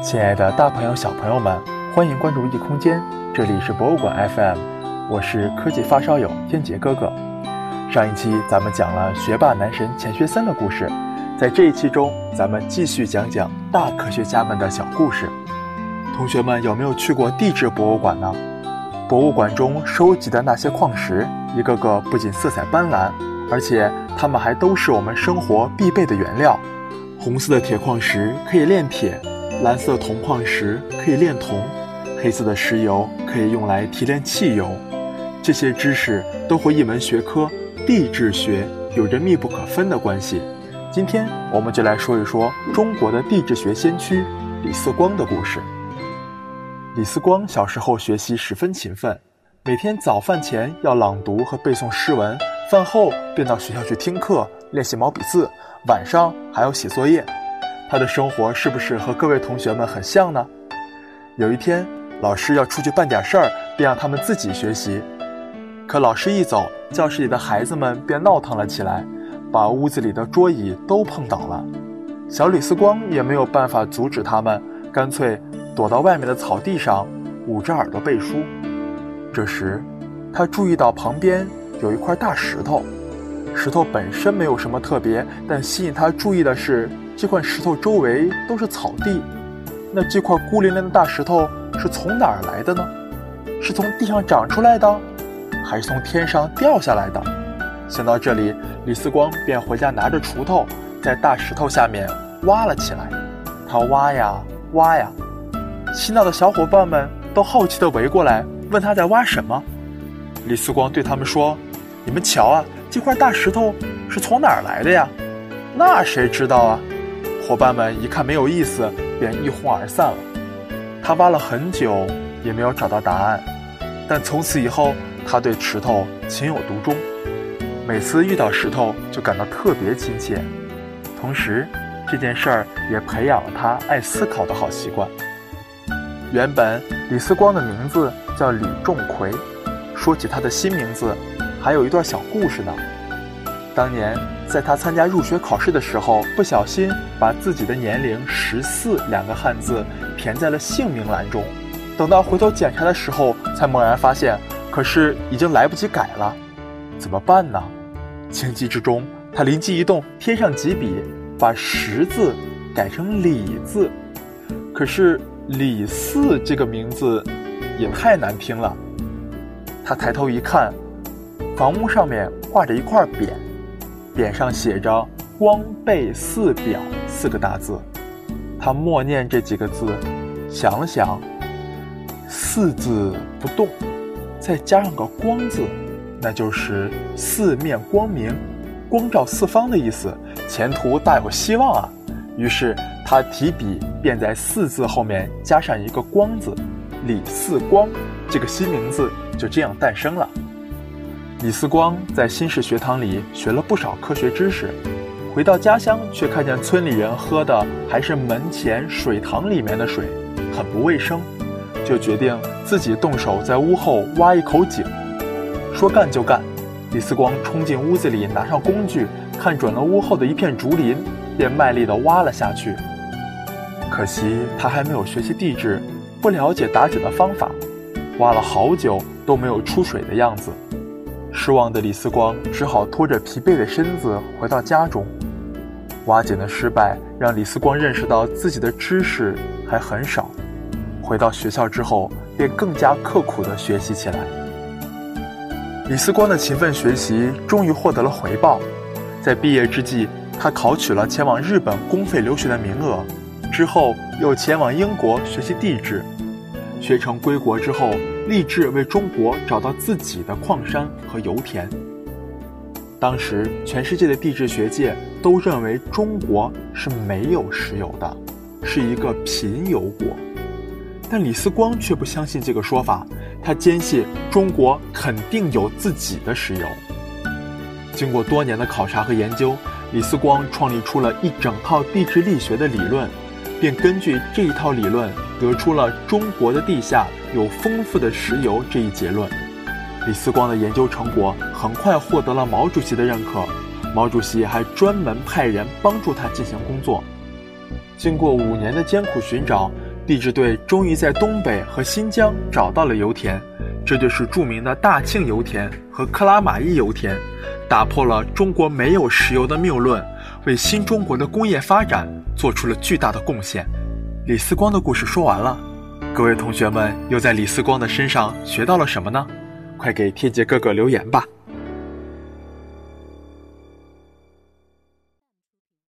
亲爱的大朋友、小朋友们，欢迎关注异空间，这里是博物馆 FM，我是科技发烧友天杰哥哥。上一期咱们讲了学霸男神钱学森的故事，在这一期中，咱们继续讲讲大科学家们的小故事。同学们有没有去过地质博物馆呢？博物馆中收集的那些矿石，一个个不仅色彩斑斓，而且它们还都是我们生活必备的原料。红色的铁矿石可以炼铁，蓝色铜矿石可以炼铜，黑色的石油可以用来提炼汽油。这些知识都和一门学科——地质学有着密不可分的关系。今天我们就来说一说中国的地质学先驱李四光的故事。李四光小时候学习十分勤奋，每天早饭前要朗读和背诵诗文，饭后便到学校去听课练习毛笔字。晚上还要写作业，他的生活是不是和各位同学们很像呢？有一天，老师要出去办点事儿，便让他们自己学习。可老师一走，教室里的孩子们便闹腾了起来，把屋子里的桌椅都碰倒了。小李四光也没有办法阻止他们，干脆躲到外面的草地上，捂着耳朵背书。这时，他注意到旁边有一块大石头。石头本身没有什么特别，但吸引他注意的是，这块石头周围都是草地。那这块孤零零的大石头是从哪儿来的呢？是从地上长出来的，还是从天上掉下来的？想到这里，李四光便回家拿着锄头，在大石头下面挖了起来。他挖呀挖呀，嬉闹的小伙伴们都好奇地围过来，问他在挖什么。李四光对他们说：“你们瞧啊！”这块大石头是从哪儿来的呀？那谁知道啊？伙伴们一看没有意思，便一哄而散了。他挖了很久也没有找到答案，但从此以后他对石头情有独钟，每次遇到石头就感到特别亲切。同时，这件事儿也培养了他爱思考的好习惯。原本李四光的名字叫李仲奎，说起他的新名字。还有一段小故事呢。当年在他参加入学考试的时候，不小心把自己的年龄“十四”两个汉字填在了姓名栏中。等到回头检查的时候，才猛然发现，可是已经来不及改了。怎么办呢？情急之中，他灵机一动，添上几笔，把“十”字改成“李”字。可是“李四”这个名字也太难听了。他抬头一看。房屋上面挂着一块匾，匾上写着“光背四表”四个大字。他默念这几个字，想了想，“四”字不动，再加上个“光”字，那就是四面光明，光照四方的意思，前途大有希望啊！于是他提笔便在“四”字后面加上一个“光”字，李四光，这个新名字就这样诞生了。李四光在新式学堂里学了不少科学知识，回到家乡却看见村里人喝的还是门前水塘里面的水，很不卫生，就决定自己动手在屋后挖一口井。说干就干，李四光冲进屋子里，拿上工具，看准了屋后的一片竹林，便卖力地挖了下去。可惜他还没有学习地质，不了解打井的方法，挖了好久都没有出水的样子。失望的李四光只好拖着疲惫的身子回到家中。挖井的失败让李四光认识到自己的知识还很少。回到学校之后，便更加刻苦地学习起来。李四光的勤奋学习终于获得了回报，在毕业之际，他考取了前往日本公费留学的名额，之后又前往英国学习地质。学成归国之后。立志为中国找到自己的矿山和油田。当时，全世界的地质学界都认为中国是没有石油的，是一个贫油国。但李四光却不相信这个说法，他坚信中国肯定有自己的石油。经过多年的考察和研究，李四光创立出了一整套地质力学的理论。便根据这一套理论，得出了中国的地下有丰富的石油这一结论。李四光的研究成果很快获得了毛主席的认可，毛主席还专门派人帮助他进行工作。经过五年的艰苦寻找，地质队终于在东北和新疆找到了油田，这就是著名的大庆油田和克拉玛依油田，打破了中国没有石油的谬论，为新中国的工业发展做出了巨大的贡献。李四光的故事说完了，各位同学们又在李四光的身上学到了什么呢？快给天杰哥哥留言吧！